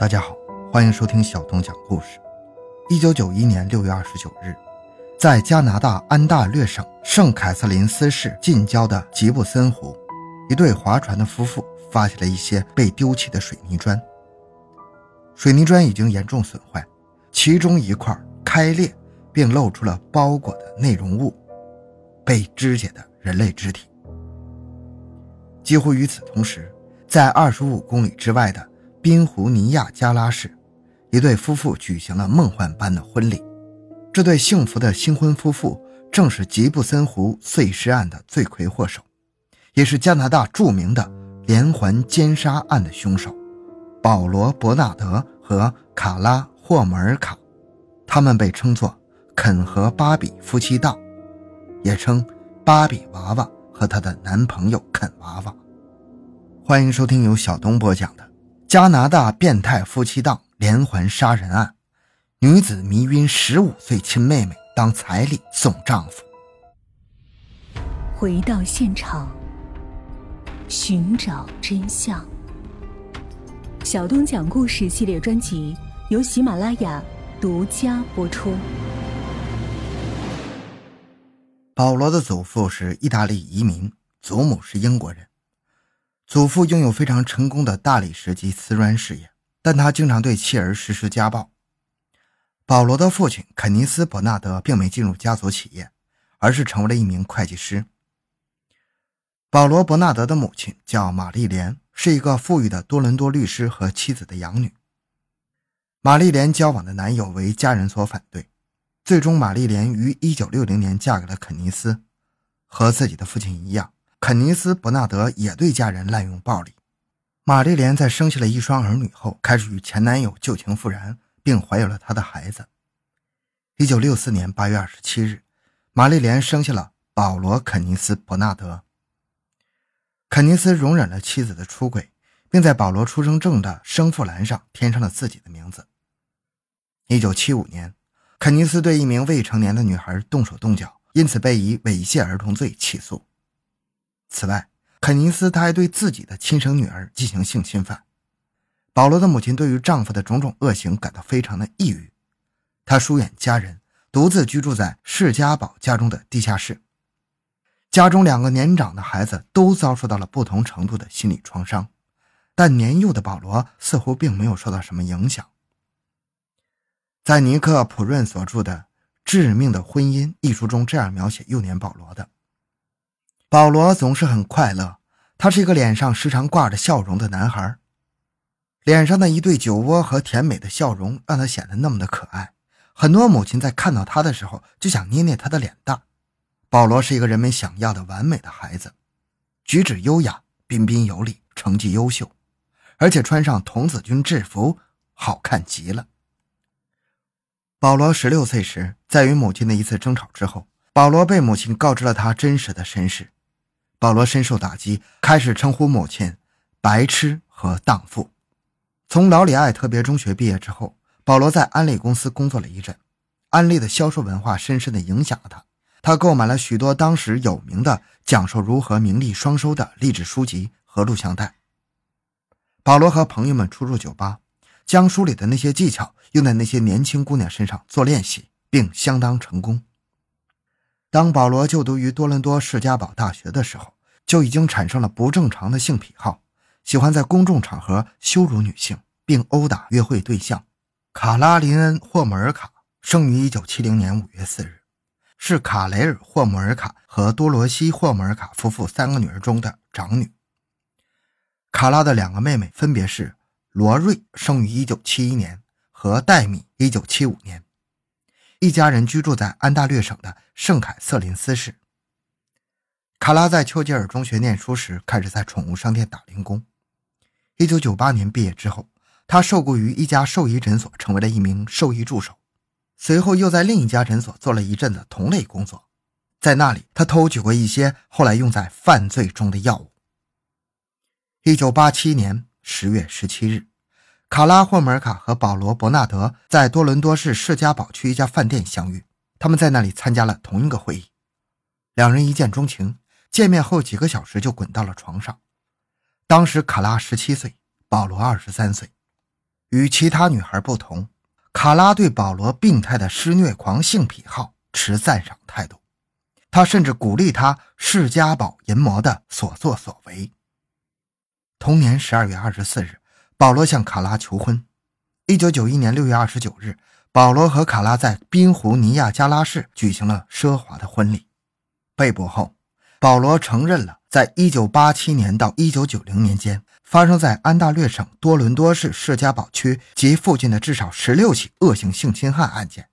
大家好，欢迎收听小东讲故事。一九九一年六月二十九日，在加拿大安大略省圣凯瑟琳斯市近郊的吉布森湖，一对划船的夫妇发现了一些被丢弃的水泥砖。水泥砖已经严重损坏，其中一块开裂，并露出了包裹的内容物——被肢解的人类肢体。几乎与此同时，在二十五公里之外的宾湖尼亚加拉市，一对夫妇举行了梦幻般的婚礼。这对幸福的新婚夫妇正是吉布森湖碎尸案的罪魁祸首，也是加拿大著名的连环奸杀案的凶手——保罗·伯纳德和卡拉·霍姆尔卡。他们被称作“肯和芭比夫妻档”，也称“芭比娃娃”。和她的男朋友肯娃娃，欢迎收听由小东播讲的加拿大变态夫妻档连环杀人案，女子迷晕十五岁亲妹妹当彩礼送丈夫。回到现场，寻找真相。小东讲故事系列专辑由喜马拉雅独家播出。保罗的祖父是意大利移民，祖母是英国人。祖父拥有非常成功的大理石及瓷砖事业，但他经常对妻儿实施家暴。保罗的父亲肯尼斯·伯纳德并没进入家族企业，而是成为了一名会计师。保罗·伯纳德的母亲叫玛丽莲，是一个富裕的多伦多律师和妻子的养女。玛丽莲交往的男友为家人所反对。最终，玛丽莲于1960年嫁给了肯尼斯。和自己的父亲一样，肯尼斯·伯纳德也对家人滥用暴力。玛丽莲在生下了一双儿女后，开始与前男友旧情复燃，并怀有了他的孩子。1964年8月27日，玛丽莲生下了保罗·肯尼斯·伯纳德。肯尼斯容忍了妻子的出轨，并在保罗出生证的生父栏上填上了自己的名字。1975年。肯尼斯对一名未成年的女孩动手动脚，因此被以猥亵儿童罪起诉。此外，肯尼斯他还对自己的亲生女儿进行性侵犯。保罗的母亲对于丈夫的种种恶行感到非常的抑郁，她疏远家人，独自居住在释家堡家中的地下室。家中两个年长的孩子都遭受到了不同程度的心理创伤，但年幼的保罗似乎并没有受到什么影响。在尼克·普润所著的《致命的婚姻》一书中，这样描写幼年保罗的：保罗总是很快乐，他是一个脸上时常挂着笑容的男孩，脸上的一对酒窝和甜美的笑容让他显得那么的可爱。很多母亲在看到他的时候就想捏捏他的脸蛋。保罗是一个人们想要的完美的孩子，举止优雅、彬彬有礼，成绩优秀，而且穿上童子军制服，好看极了。保罗十六岁时，在与母亲的一次争吵之后，保罗被母亲告知了他真实的身世。保罗深受打击，开始称呼母亲“白痴”和“荡妇”。从劳里艾特别中学毕业之后，保罗在安利公司工作了一阵。安利的销售文化深深地影响了他，他购买了许多当时有名的讲授如何名利双收的励志书籍和录像带。保罗和朋友们出入酒吧。将书里的那些技巧用在那些年轻姑娘身上做练习，并相当成功。当保罗就读于多伦多世家堡大学的时候，就已经产生了不正常的性癖好，喜欢在公众场合羞辱女性，并殴打约会对象。卡拉琳恩·霍姆尔卡生于1970年5月4日，是卡雷尔·霍姆尔卡和多罗西·霍姆尔卡夫妇三个女儿中的长女。卡拉的两个妹妹分别是。罗瑞生于一九七一年，和戴米一九七五年，一家人居住在安大略省的圣凯瑟琳斯市。卡拉在丘吉尔中学念书时，开始在宠物商店打零工。一九九八年毕业之后，他受雇于一家兽医诊所，成为了一名兽医助手。随后又在另一家诊所做了一阵子同类工作，在那里他偷取过一些后来用在犯罪中的药物。一九八七年。十月十七日，卡拉·霍姆尔卡和保罗·伯纳德在多伦多市释迦堡区一家饭店相遇。他们在那里参加了同一个会议，两人一见钟情。见面后几个小时就滚到了床上。当时卡拉十七岁，保罗二十三岁。与其他女孩不同，卡拉对保罗病态的施虐狂性癖好持赞赏态度，他甚至鼓励他释迦宝淫魔的所作所为。同年十二月二十四日，保罗向卡拉求婚。一九九一年六月二十九日，保罗和卡拉在宾湖尼亚加拉市举行了奢华的婚礼。被捕后，保罗承认了在一九八七年到一九九零年间发生在安大略省多伦多市释迦堡区及附近的至少十六起恶性性侵害案件，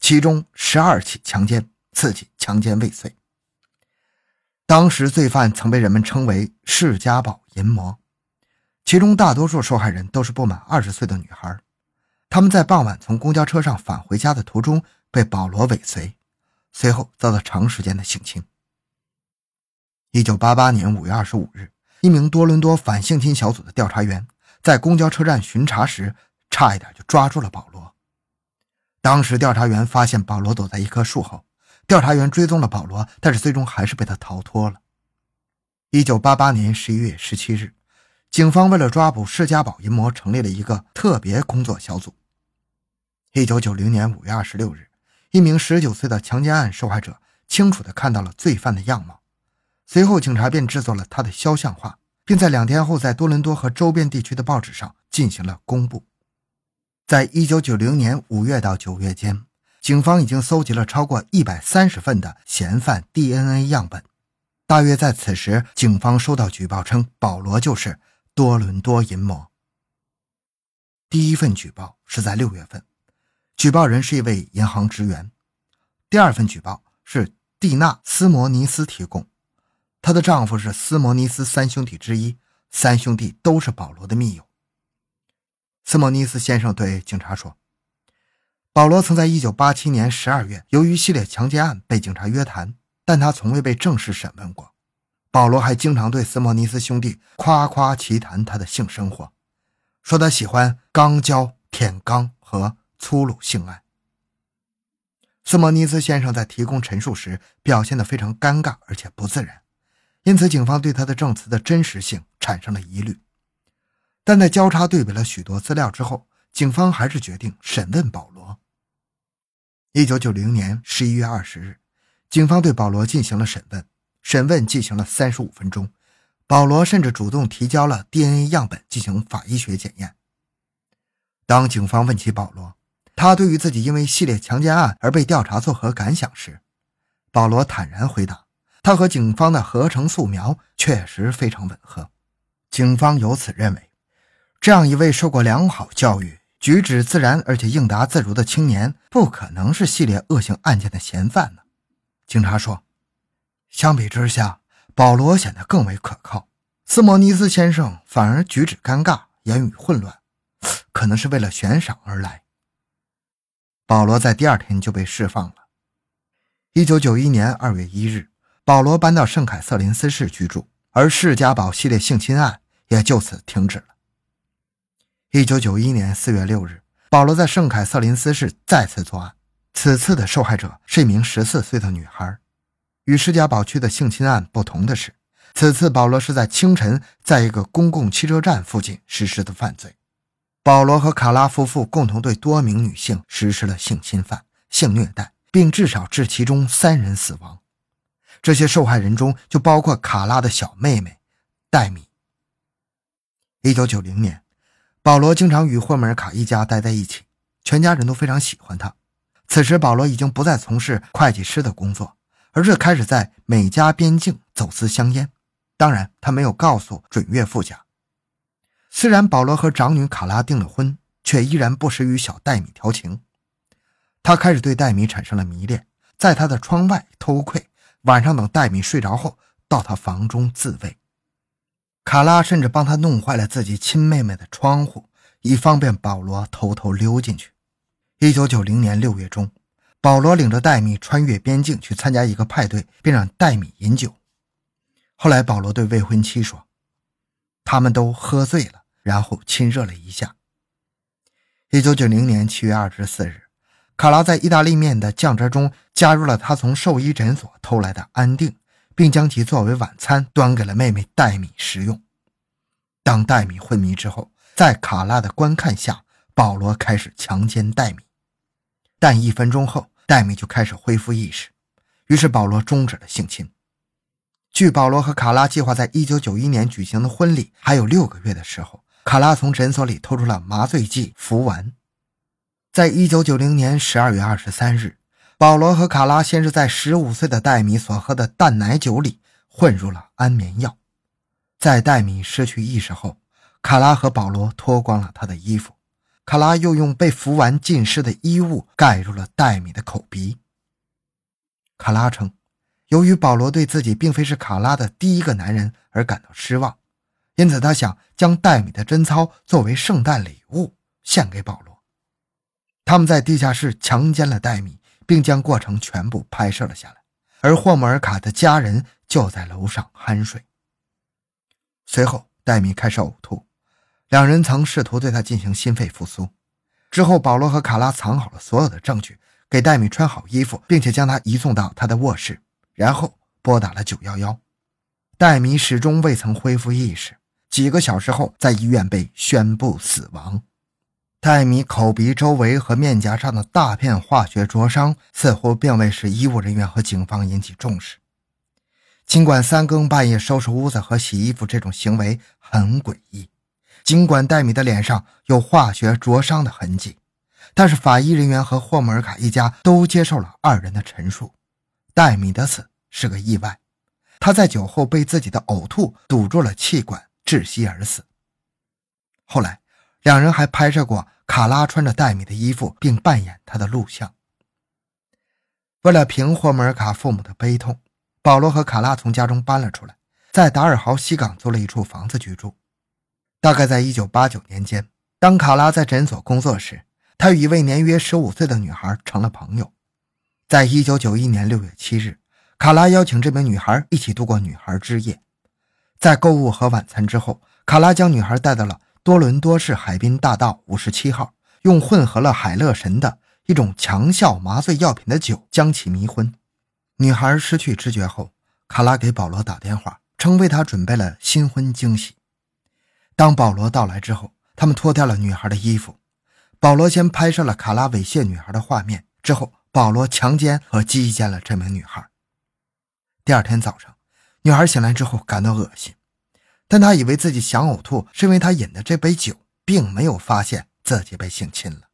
其中十二起强奸，四起强奸未遂。当时罪犯曾被人们称为“释迦堡淫魔”，其中大多数受害人都是不满二十岁的女孩。他们在傍晚从公交车上返回家的途中被保罗尾随，随后遭到长时间的性侵。一九八八年五月二十五日，一名多伦多反性侵小组的调查员在公交车站巡查时，差一点就抓住了保罗。当时调查员发现保罗躲在一棵树后。调查员追踪了保罗，但是最终还是被他逃脱了。一九八八年十一月十七日，警方为了抓捕释迦宝淫魔，成立了一个特别工作小组。一九九零年五月二十六日，一名十九岁的强奸案受害者清楚地看到了罪犯的样貌，随后警察便制作了他的肖像画，并在两天后在多伦多和周边地区的报纸上进行了公布。在一九九零年五月到九月间。警方已经搜集了超过一百三十份的嫌犯 DNA 样本。大约在此时，警方收到举报称保罗就是多伦多淫魔。第一份举报是在六月份，举报人是一位银行职员。第二份举报是蒂娜·斯摩尼斯提供，她的丈夫是斯摩尼斯三兄弟之一，三兄弟都是保罗的密友。斯摩尼斯先生对警察说。保罗曾在1987年12月由于系列强奸案被警察约谈，但他从未被正式审问过。保罗还经常对斯莫尼斯兄弟夸夸其谈他的性生活，说他喜欢肛交、舔肛和粗鲁性爱。斯莫尼斯先生在提供陈述时表现得非常尴尬而且不自然，因此警方对他的证词的真实性产生了疑虑。但在交叉对比了许多资料之后，警方还是决定审问保罗。一九九零年十一月二十日，警方对保罗进行了审问。审问进行了三十五分钟，保罗甚至主动提交了 DNA 样本进行法医学检验。当警方问起保罗，他对于自己因为系列强奸案而被调查作何感想时，保罗坦然回答：“他和警方的合成素描确实非常吻合。”警方由此认为，这样一位受过良好教育。举止自然而且应答自如的青年，不可能是系列恶性案件的嫌犯呢。警察说：“相比之下，保罗显得更为可靠。斯莫尼斯先生反而举止尴尬，言语混乱，可能是为了悬赏而来。”保罗在第二天就被释放了。一九九一年二月一日，保罗搬到圣凯瑟琳斯市居住，而释迦堡系列性侵案也就此停止了。一九九一年四月六日，保罗在圣凯瑟琳斯市再次作案。此次的受害者是一名十四岁的女孩。与施加堡区的性侵案不同的是，此次保罗是在清晨在一个公共汽车站附近实施的犯罪。保罗和卡拉夫妇共同对多名女性实施了性侵犯、性虐待，并至少致其中三人死亡。这些受害人中就包括卡拉的小妹妹戴米。一九九零年。保罗经常与霍梅尔卡一家待在一起，全家人都非常喜欢他。此时，保罗已经不再从事会计师的工作，而是开始在美加边境走私香烟。当然，他没有告诉准岳父家。虽然保罗和长女卡拉订了婚，却依然不时与小戴米调情。他开始对戴米产生了迷恋，在他的窗外偷窥，晚上等戴米睡着后，到他房中自慰。卡拉甚至帮他弄坏了自己亲妹妹的窗户，以方便保罗偷偷溜进去。一九九零年六月中，保罗领着戴米穿越边境去参加一个派对，并让戴米饮酒。后来，保罗对未婚妻说：“他们都喝醉了，然后亲热了一下。”一九九零年七月二十四日，卡拉在意大利面的酱汁中加入了他从兽医诊所偷来的安定。并将其作为晚餐端给了妹妹戴米食用。当戴米昏迷之后，在卡拉的观看下，保罗开始强奸戴米，但一分钟后，戴米就开始恢复意识，于是保罗终止了性侵。距保罗和卡拉计划在一九九一年举行的婚礼还有六个月的时候，卡拉从诊所里偷出了麻醉剂服丸。在一九九零年十二月二十三日，保罗和卡拉先是在十五岁的戴米所喝的淡奶酒里混入了安眠药。在戴米失去意识后，卡拉和保罗脱光了他的衣服，卡拉又用被服完浸湿的衣物盖住了戴米的口鼻。卡拉称。由于保罗对自己并非是卡拉的第一个男人而感到失望，因此他想将戴米的贞操作为圣诞礼物献给保罗。他们在地下室强奸了戴米，并将过程全部拍摄了下来，而霍姆尔卡的家人就在楼上酣睡。随后，戴米开始呕吐，两人曾试图对他进行心肺复苏。之后，保罗和卡拉藏好了所有的证据，给戴米穿好衣服，并且将他移送到他的卧室。然后拨打了九幺幺，戴米始终未曾恢复意识，几个小时后在医院被宣布死亡。戴米口鼻周围和面颊上的大片化学灼伤似乎并未使医务人员和警方引起重视。尽管三更半夜收拾屋子和洗衣服这种行为很诡异，尽管戴米的脸上有化学灼伤的痕迹，但是法医人员和霍姆尔卡一家都接受了二人的陈述。戴米的死是个意外，他在酒后被自己的呕吐堵住了气管，窒息而死。后来，两人还拍摄过卡拉穿着戴米的衣服并扮演他的录像。为了平霍姆尔卡父母的悲痛，保罗和卡拉从家中搬了出来，在达尔豪西港租了一处房子居住。大概在1989年间，当卡拉在诊所工作时，他与一位年约15岁的女孩成了朋友。在一九九一年六月七日，卡拉邀请这名女孩一起度过女孩之夜。在购物和晚餐之后，卡拉将女孩带到了多伦多市海滨大道五十七号，用混合了海乐神的一种强效麻醉药品的酒将其迷昏。女孩失去知觉后，卡拉给保罗打电话，称为他准备了新婚惊喜。当保罗到来之后，他们脱掉了女孩的衣服。保罗先拍摄了卡拉猥亵女孩的画面，之后。保罗强奸和击奸了这名女孩。第二天早上，女孩醒来之后感到恶心，但她以为自己想呕吐是因为她饮的这杯酒，并没有发现自己被性侵了。